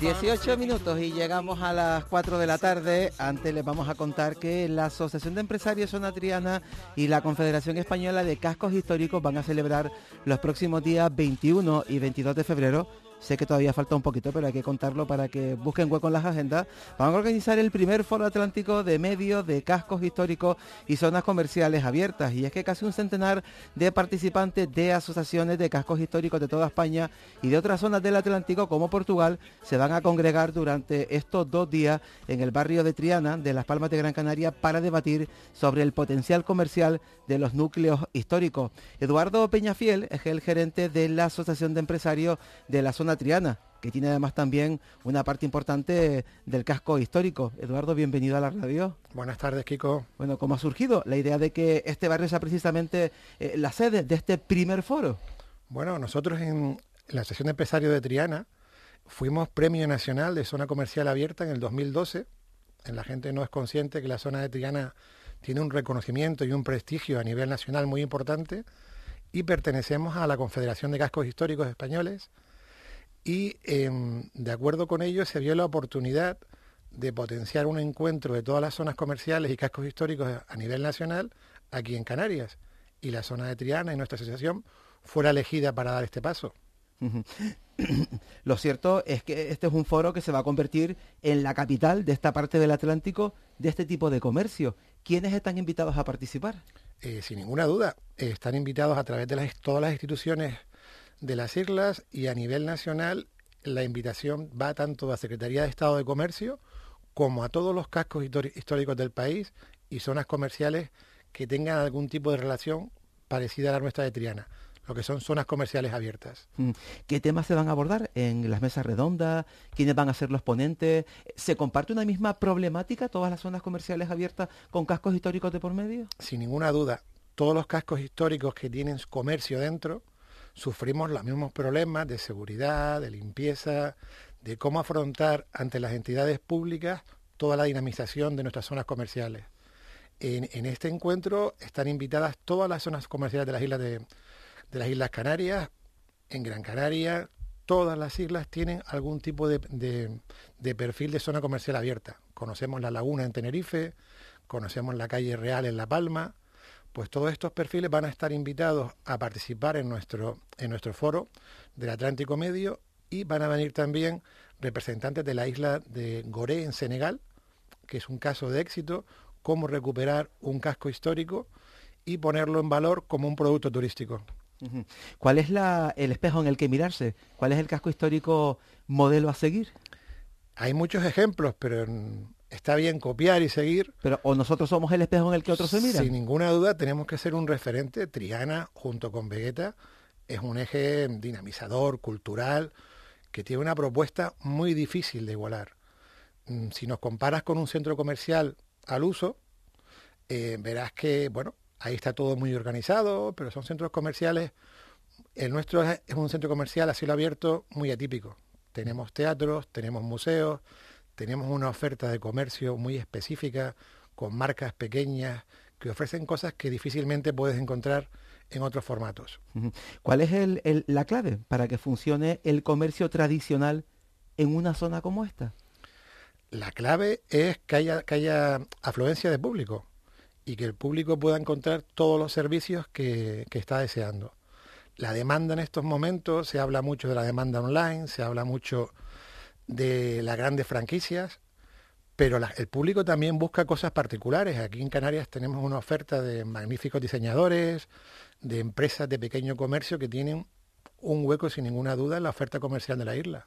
18 minutos y llegamos a las 4 de la tarde. Antes les vamos a contar que la Asociación de Empresarios Zona Triana y la Confederación Española de Cascos Históricos van a celebrar los próximos días 21 y 22 de febrero Sé que todavía falta un poquito, pero hay que contarlo para que busquen hueco en las agendas. Vamos a organizar el primer foro atlántico de medios de cascos históricos y zonas comerciales abiertas. Y es que casi un centenar de participantes de asociaciones de cascos históricos de toda España y de otras zonas del Atlántico como Portugal se van a congregar durante estos dos días en el barrio de Triana de Las Palmas de Gran Canaria para debatir sobre el potencial comercial de los núcleos históricos. Eduardo Peñafiel es el gerente de la Asociación de Empresarios de la zona Triana, que tiene además también una parte importante del casco histórico. Eduardo, bienvenido a la radio. Buenas tardes, Kiko. Bueno, ¿cómo ha surgido la idea de que este barrio sea precisamente eh, la sede de este primer foro? Bueno, nosotros en la Asociación de Empresarios de Triana fuimos Premio Nacional de Zona Comercial Abierta en el 2012. En la gente no es consciente que la zona de Triana tiene un reconocimiento y un prestigio a nivel nacional muy importante y pertenecemos a la Confederación de Cascos Históricos Españoles, y em, de acuerdo con ello se vio la oportunidad de potenciar un encuentro de todas las zonas comerciales y cascos históricos a nivel nacional aquí en Canarias. Y la zona de Triana y nuestra asociación fuera elegida para dar este paso. Lo cierto es que este es un foro que se va a convertir en la capital de esta parte del Atlántico de este tipo de comercio. ¿Quiénes están invitados a participar? Eh, sin ninguna duda, están invitados a través de las, todas las instituciones de las islas y a nivel nacional la invitación va tanto a la Secretaría de Estado de Comercio como a todos los cascos históricos del país y zonas comerciales que tengan algún tipo de relación parecida a la nuestra de Triana, lo que son zonas comerciales abiertas. Mm. ¿Qué temas se van a abordar en las mesas redondas? ¿Quiénes van a ser los ponentes? ¿Se comparte una misma problemática todas las zonas comerciales abiertas con cascos históricos de por medio? Sin ninguna duda, todos los cascos históricos que tienen comercio dentro sufrimos los mismos problemas de seguridad, de limpieza, de cómo afrontar ante las entidades públicas toda la dinamización de nuestras zonas comerciales. En, este encuentro están invitadas todas las zonas comerciales de las islas de, las Islas Canarias, en Gran Canaria, todas las islas tienen algún tipo de, de, perfil de zona comercial abierta. Conocemos la laguna en Tenerife, conocemos la calle Real en La Palma, pues todos estos perfiles van a estar invitados a participar en nuestro, en nuestro foro del Atlántico Medio y van a venir también representantes de la isla de Goré en Senegal, que es un caso de éxito, cómo recuperar un casco histórico y ponerlo en valor como un producto turístico. ¿Cuál es la, el espejo en el que mirarse? ¿Cuál es el casco histórico modelo a seguir? Hay muchos ejemplos, pero está bien copiar y seguir. Pero o nosotros somos el espejo en el que otros se miran. Sin ninguna duda tenemos que ser un referente. Triana, junto con Vegeta, es un eje dinamizador, cultural, que tiene una propuesta muy difícil de igualar. Mm, si nos comparas con un centro comercial al uso, eh, verás que, bueno, ahí está todo muy organizado, pero son centros comerciales. El nuestro es un centro comercial a cielo abierto muy atípico. Tenemos teatros, tenemos museos, tenemos una oferta de comercio muy específica, con marcas pequeñas, que ofrecen cosas que difícilmente puedes encontrar en otros formatos. ¿Cuál es la clave para que funcione el comercio tradicional en una zona como esta? La clave es que haya, que haya afluencia de público y que el público pueda encontrar todos los servicios que, que está deseando. La demanda en estos momentos, se habla mucho de la demanda online, se habla mucho de las grandes franquicias, pero el público también busca cosas particulares. Aquí en Canarias tenemos una oferta de magníficos diseñadores, de empresas de pequeño comercio que tienen un hueco sin ninguna duda en la oferta comercial de la isla.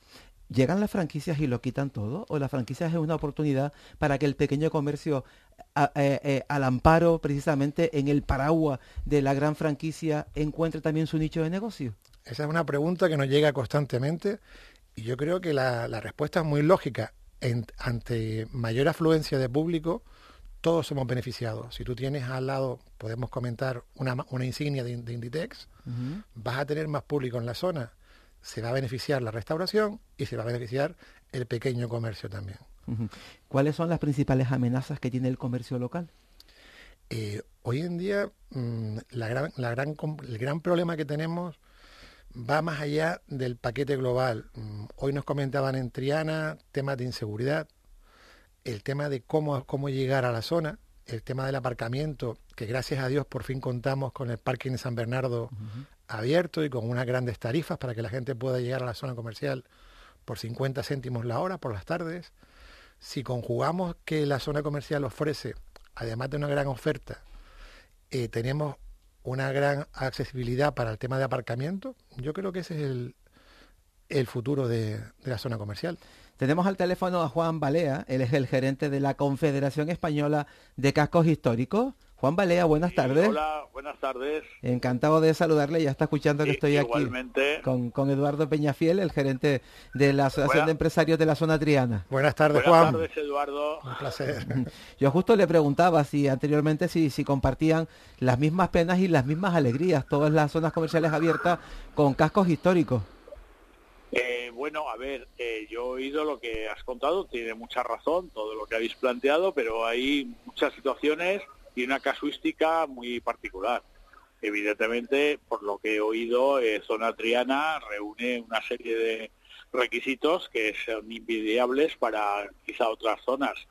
¿Llegan las franquicias y lo quitan todo? ¿O las franquicias es una oportunidad para que el pequeño comercio, eh, eh, al amparo precisamente en el paraguas de la gran franquicia, encuentre también su nicho de negocio? Esa es una pregunta que nos llega constantemente Y yo creo que la, respuesta es muy lógica. ante mayor afluencia de público, todos somos beneficiados. Si tú tienes al lado, podemos comentar, una, una insignia de, Inditex, vas a tener más público en la zona. Se va a beneficiar la restauración y se va a beneficiar el pequeño comercio también. ¿Cuáles son las principales amenazas que tiene el comercio local? Eh, hoy en día mm, la gran, la gran, el gran problema que tenemos va más allá del paquete global. Mm, hoy nos comentaban en Triana temas de inseguridad, el tema de cómo, cómo llegar a la zona, el tema del aparcamiento, que gracias a Dios por fin contamos con el parking de San Bernardo abierto y con unas grandes tarifas para que la gente pueda llegar a la zona comercial por 50 céntimos la hora por las tardes. Si conjugamos que la zona comercial ofrece, además de una gran oferta, eh, tenemos una gran accesibilidad para el tema de aparcamiento, yo creo que ese es el, futuro de la zona comercial. Tenemos al teléfono a Juan Balea, él es el gerente de la Confederación Española de Cascos Históricos. Juan Balea, buenas tardes. Hola, buenas tardes. Encantado de saludarle, ya está escuchando que estoy aquí con, con, Eduardo Peñafiel, el gerente de la Asociación de Empresarios de la Zona Triana. Buenas tardes, Juan. Buenas tardes, Eduardo. Un placer. Yo justo le preguntaba si anteriormente si, si compartían las mismas penas y las mismas alegrías, todas las zonas comerciales abiertas con cascos históricos. Eh, bueno, a ver, eh, yo he oído lo que has contado, tiene mucha razón todo lo que habéis planteado, pero hay muchas situaciones y una casuística muy particular. Evidentemente, por lo que he oído, eh, Zona Triana reúne una serie de requisitos que son invidiables para quizá otras zonas.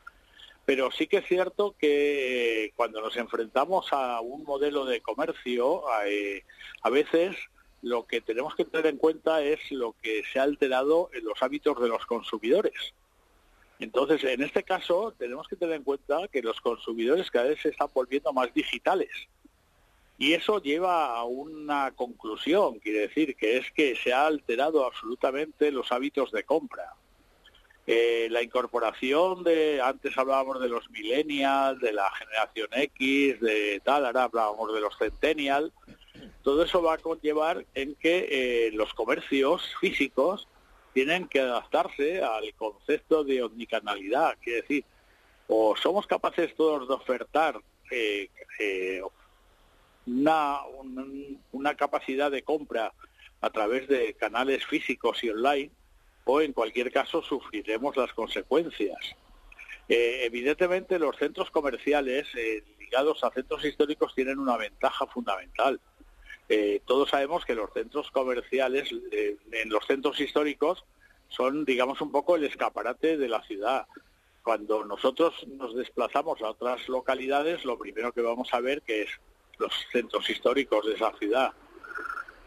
Pero sí que es cierto que cuando nos enfrentamos a un modelo de comercio, a veces lo que tenemos que tener en cuenta es lo que se ha alterado en los hábitos de los consumidores. Entonces, en este caso, tenemos que tener en cuenta que los consumidores cada vez se están volviendo más digitales. Y eso lleva a una conclusión, quiere decir, que es que se ha alterado absolutamente los hábitos de compra. Eh, la incorporación de, antes hablábamos de los millennials, de la generación X, de tal, ahora hablábamos de los centennials, todo eso va a conllevar en que eh, los comercios físicos tienen que adaptarse al concepto de omnicanalidad, quiere decir, o somos capaces todos de ofertar eh, eh, una, una capacidad de compra a través de canales físicos y online, o en cualquier caso sufriremos las consecuencias. evidentemente los centros comerciales ligados a centros históricos tienen una ventaja fundamental eh, todos sabemos que los centros comerciales eh, en los centros históricos son, digamos, un poco el escaparate de la ciudad. Cuando nosotros nos desplazamos a otras localidades, lo primero que vamos a ver que es los centros históricos de esa ciudad.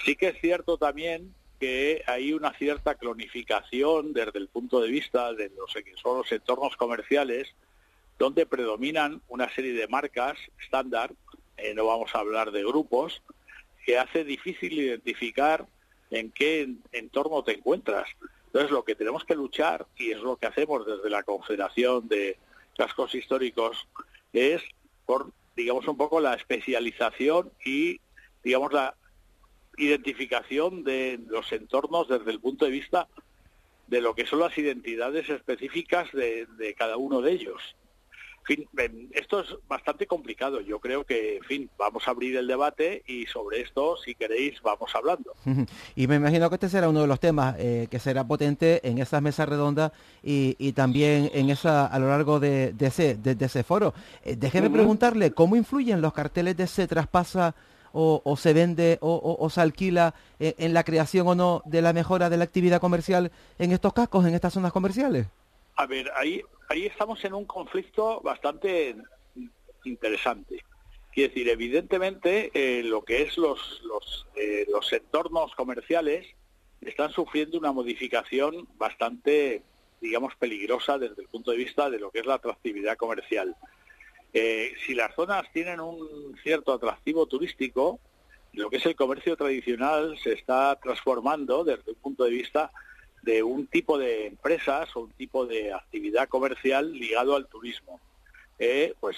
Sí que es cierto también que hay una cierta clonificación desde el punto de vista de los entornos comerciales, donde predominan una serie de marcas estándar, eh, no vamos a hablar de grupos, que hace difícil identificar en qué entorno te encuentras. Entonces, lo que tenemos que luchar, y es lo que hacemos desde la Confederación de Cascos Históricos, es por, digamos, un poco la especialización y, digamos, la identificación de los entornos desde el punto de vista de lo que son las identidades específicas de, de cada uno de ellos fin, esto es bastante complicado. Yo creo que, en fin, vamos a abrir el debate y sobre esto, si queréis, vamos hablando. Y me imagino que este será uno de los temas eh, que será potente en esas mesas redondas y, también en esa a lo largo de, ese, de, ese foro. Eh, déjeme preguntarle, ¿cómo influyen los carteles de se traspasa o, se vende o, se alquila en, eh, en la creación o no de la mejora de la actividad comercial en estos cascos, en estas zonas comerciales? A ver, ahí ahí estamos en un conflicto bastante interesante. Quiere decir, evidentemente, eh, lo que es los, los, eh, los entornos comerciales están sufriendo una modificación bastante, digamos, peligrosa desde el punto de vista de lo que es la atractividad comercial. Eh, si las zonas tienen un cierto atractivo turístico, lo que es el comercio tradicional se está transformando desde el punto de vista de un tipo de empresas o un tipo de actividad comercial ligado al turismo, eh, pues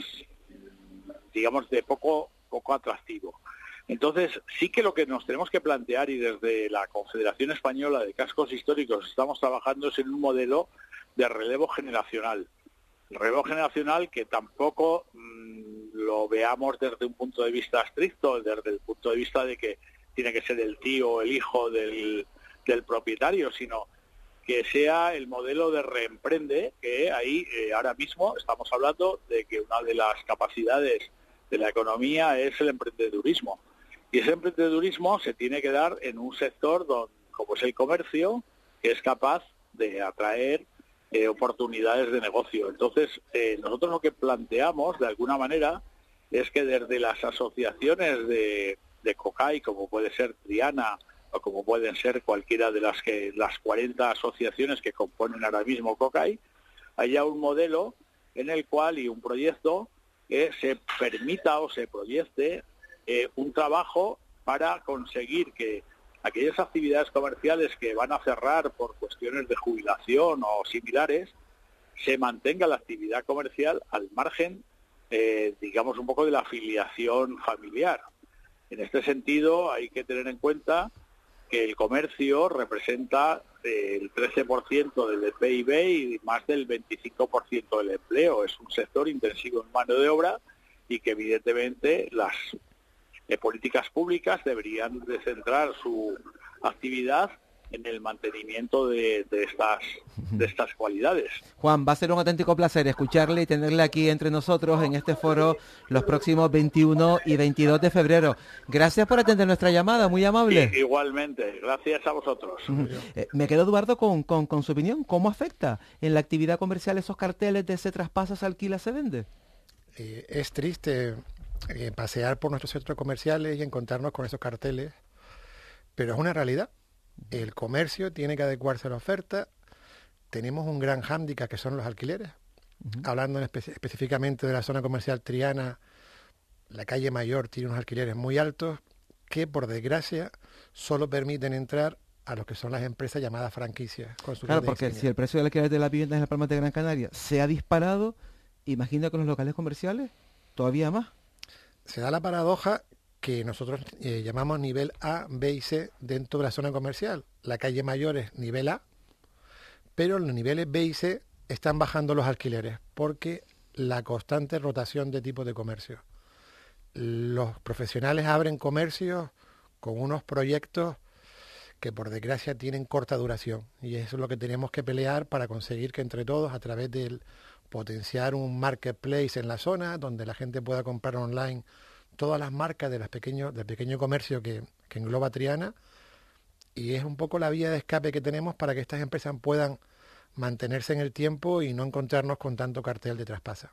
digamos de poco poco atractivo. Entonces, sí que lo que nos tenemos que plantear, y desde la Confederación Española de Cascos Históricos estamos trabajando, es en un modelo de relevo generacional. El relevo generacional que tampoco mm, lo veamos desde un punto de vista estricto, desde el punto de vista de que tiene que ser el tío o el hijo del, del propietario, sino que sea el modelo de reemprende, que ahí eh, ahora mismo estamos hablando de que una de las capacidades de la economía es el emprendedurismo. Y ese emprendedurismo se tiene que dar en un sector donde, como es el comercio, que es capaz de atraer eh, oportunidades de negocio. Entonces, eh, nosotros lo que planteamos, de alguna manera, es que desde las asociaciones de, de COCAI, como puede ser Triana, o como pueden ser cualquiera de las que las 40 asociaciones que componen ahora mismo COCAI, haya un modelo en el cual y un proyecto que se permita o se proyecte eh, un trabajo para conseguir que aquellas actividades comerciales que van a cerrar por cuestiones de jubilación o similares, se mantenga la actividad comercial al margen, eh, digamos, un poco de la afiliación familiar. En este sentido, hay que tener en cuenta que el comercio representa eh, el 13% del PIB y más del 25% del empleo. Es un sector intensivo en mano de obra y que evidentemente las de políticas públicas deberían de centrar su actividad en el mantenimiento de, estas de estas cualidades. Juan, va a ser un auténtico placer escucharle y tenerle aquí entre nosotros en este foro los próximos 21 y 22 de febrero. Gracias por atender nuestra llamada, muy amable. igualmente, gracias a vosotros. Eh, me quedo, Eduardo, con, con, su opinión. ¿Cómo afecta en la actividad comercial esos carteles de se traspasa, se alquila, se vende? Eh, es triste eh, pasear por nuestros centros comerciales y encontrarnos con esos carteles, pero es una realidad. El comercio tiene que adecuarse a la oferta. Tenemos un gran hándicap que son los alquileres. Hablando específicamente de la zona comercial triana, la calle Mayor tiene unos alquileres muy altos que, por desgracia, solo permiten entrar a lo que son las empresas llamadas franquicias. claro, porque si el precio del alquiler de las viviendas en las Palmas de Gran Canaria se ha disparado, imagina con los locales comerciales todavía más se da la paradoja que nosotros eh, llamamos nivel A, B y C dentro de la zona comercial. La calle mayor es nivel A, pero los niveles B y C están bajando los alquileres porque la constante rotación de tipos de comercio. Los profesionales abren comercios con unos proyectos que por desgracia tienen corta duración y eso es lo que tenemos que pelear para conseguir que entre todos a través del potenciar un marketplace en la zona donde la gente pueda comprar online todas las marcas de las pequeños, del pequeño comercio que, engloba Triana y es un poco la vía de escape que tenemos para que estas empresas puedan mantenerse en el tiempo y no encontrarnos con tanto cartel de traspasa.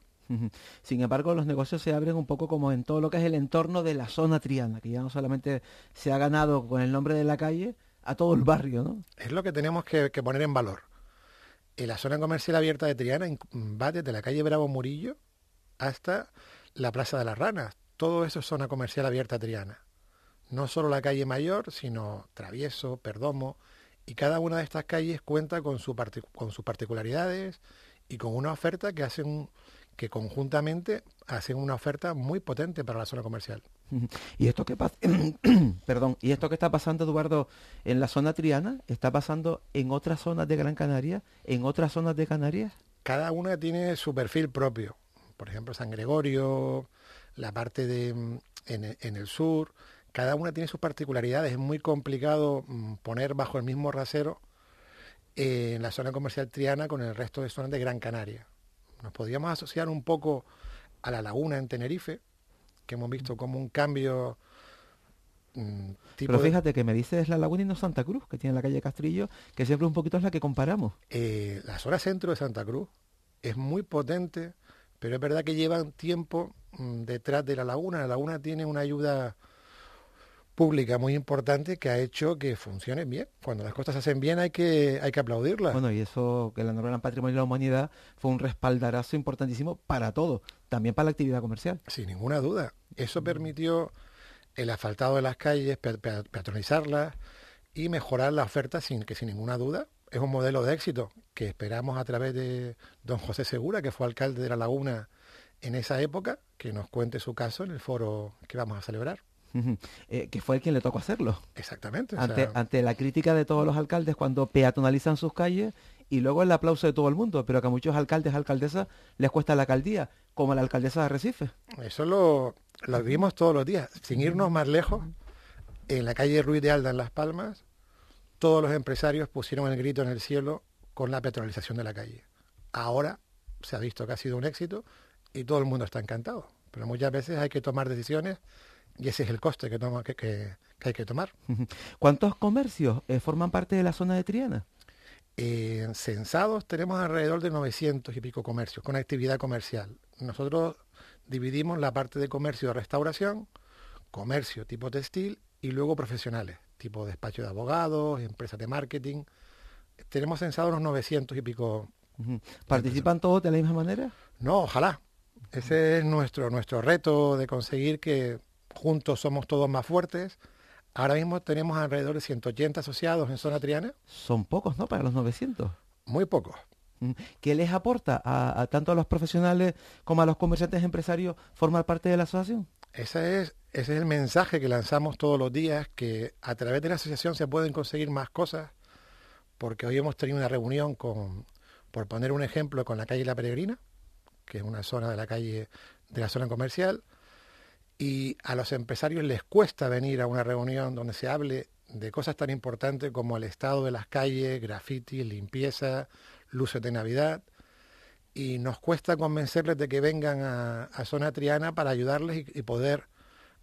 Sin embargo, los negocios se abren un poco como en todo lo que es el entorno de la zona triana, que ya no solamente se ha ganado con el nombre de la calle a todo el barrio, ¿no? Es lo que tenemos que poner en valor en la zona comercial abierta de Triana va desde la calle Bravo Murillo hasta la Plaza de las Ranas. Todo eso es zona comercial abierta Triana. No solo la calle Mayor, sino Travieso, Perdomo, y cada una de estas calles cuenta con, su con sus particularidades y con una oferta que hacen que conjuntamente hacen una oferta muy potente para la zona comercial. Y esto que perdón, y esto que está pasando, Eduardo, en la zona triana, está pasando en otras zonas de Gran Canaria, en otras zonas de Canarias. Cada una tiene su perfil propio. Por ejemplo, San Gregorio, la parte de mm, en, el sur, cada una tiene sus particularidades. Es muy complicado mm, poner bajo el mismo rasero eh, en la zona comercial triana con el resto de zonas de Gran Canaria. Nos podríamos asociar un poco a la laguna en Tenerife, que hemos visto como un cambio mm, Pero fíjate que me dices la laguna y no Santa Cruz, que tiene la calle Castrillo, que siempre un poquito es la que comparamos. Eh, la zona centro de Santa Cruz es muy potente, pero es verdad que llevan tiempo mm, detrás de la laguna. La laguna tiene una ayuda pública muy importante que ha hecho que funcione bien. Cuando las cosas se hacen bien hay que, hay que aplaudirlas. Bueno, y eso, que la Norma Patrimonio de la Humanidad fue un respaldarazo importantísimo para todo, también para la actividad comercial. Sin ninguna duda. Eso permitió el asfaltado de las calles, peatonizarlas y mejorar la oferta sin que sin ninguna duda es un modelo de éxito que esperamos a través de don José Segura, que fue alcalde de La Laguna en esa época, que nos cuente su caso en el foro que vamos a celebrar. Eh, que fue el quien le tocó hacerlo. Exactamente. Ante, ante la crítica de todos los alcaldes cuando peatonalizan sus calles y luego el aplauso de todo el mundo, pero que a muchos alcaldes alcaldesas les cuesta la alcaldía, como la alcaldesa de Arrecife. Eso lo, lo vimos todos los días. Sin irnos más lejos, en la calle Ruiz de Alda, en Las Palmas, todos los empresarios pusieron el grito en el cielo con la petrolización de la calle. Ahora se ha visto que ha sido un éxito y todo el mundo está encantado. Pero muchas veces hay que tomar decisiones y ese es el coste que, toma, que, que, hay que tomar. ¿Cuántos comercios eh, forman parte de la zona de Triana? En censados tenemos alrededor de 900 y pico comercios con actividad comercial. Nosotros dividimos la parte de comercio de restauración, comercio tipo textil y luego profesionales, tipo despacho de abogados, empresas de marketing. Tenemos censados unos 900 y pico. ¿Participan todos de la misma manera? No, ojalá. Ese es nuestro, nuestro reto de conseguir que juntos somos todos más fuertes Ahora mismo tenemos alrededor de 180 asociados en zona triana. Son pocos, ¿no? Para los 900. Muy pocos. Mm. ¿Qué les aporta a, tanto a los profesionales como a los comerciantes empresarios formar parte de la asociación? Ese es, ese es el mensaje que lanzamos todos los días, que a través de la asociación se pueden conseguir más cosas, porque hoy hemos tenido una reunión con, por poner un ejemplo, con la calle La Peregrina, que es una zona de la calle, de la zona comercial, y a los empresarios les cuesta venir a una reunión donde se hable de cosas tan importantes como el estado de las calles, graffiti, limpieza, luces de Navidad, y nos cuesta convencerles de que vengan a, Zona Triana para ayudarles y, poder,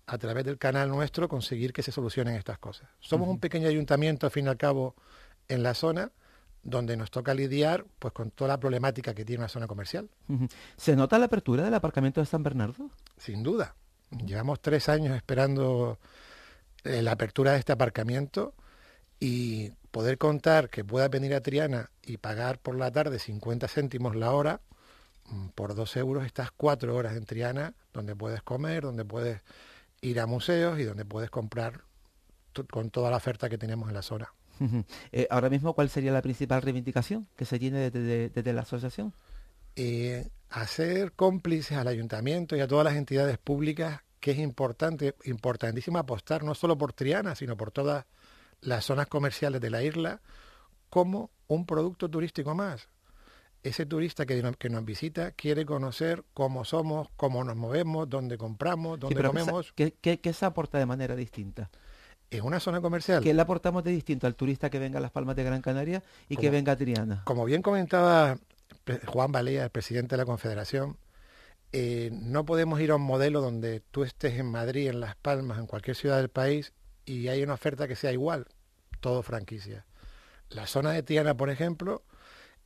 a través del canal nuestro, conseguir que se solucionen estas cosas. Somos un pequeño ayuntamiento, al fin y al cabo, en la zona, donde nos toca lidiar pues con toda la problemática que tiene una zona comercial. ¿Se nota la apertura del aparcamiento de San Bernardo? Sin duda. Llevamos tres años esperando eh, la apertura de este aparcamiento y poder contar que pueda venir a Triana y pagar por la tarde 50 céntimos la hora, mm, por dos euros estás cuatro horas en Triana, donde puedes comer, donde puedes ir a museos y donde puedes comprar con toda la oferta que tenemos en la zona. Eh, ahora mismo, ¿cuál sería la principal reivindicación que se tiene desde, la asociación? Eh, hacer cómplices al ayuntamiento y a todas las entidades públicas que es importante, importantísimo apostar no solo por Triana, sino por todas las zonas comerciales de la isla como un producto turístico más. Ese turista que, que nos visita quiere conocer cómo somos, cómo nos movemos, dónde compramos, dónde comemos. ¿qué, qué, se aporta de manera distinta? En una zona comercial. ¿Qué le aportamos de distinto al turista que venga a Las Palmas de Gran Canaria y que venga a Triana? Como bien comentaba Juan Balea, el presidente de la Confederación, eh, no podemos ir a un modelo donde tú estés en Madrid, en Las Palmas, en cualquier ciudad del país y hay una oferta que sea igual, todo franquicia. La zona de Tiana, por ejemplo,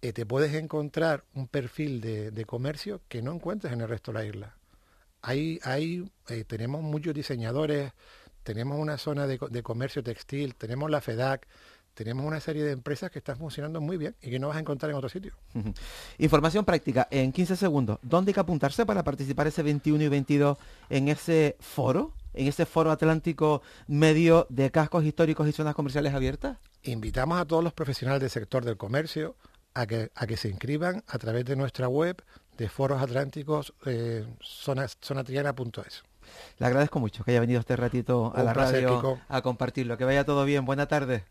eh, te puedes encontrar un perfil de, comercio que no encuentres en el resto de la isla. Hay, hay, eh, tenemos muchos diseñadores, tenemos una zona de, de comercio textil, tenemos la FEDAC, tenemos una serie de empresas que están funcionando muy bien y que no vas a encontrar en otro sitio. Información práctica en 15 segundos. ¿Dónde hay que apuntarse para participar ese 21 y 22 en ese foro? en ese foro atlántico medio de cascos históricos y zonas comerciales abiertas? Invitamos a todos los profesionales del sector del comercio a que, a que se inscriban a través de nuestra web de foros atlánticos eh, zonatriana.es. Le agradezco mucho que haya venido este ratito a la radio a compartirlo. Que vaya todo bien. Buena tarde.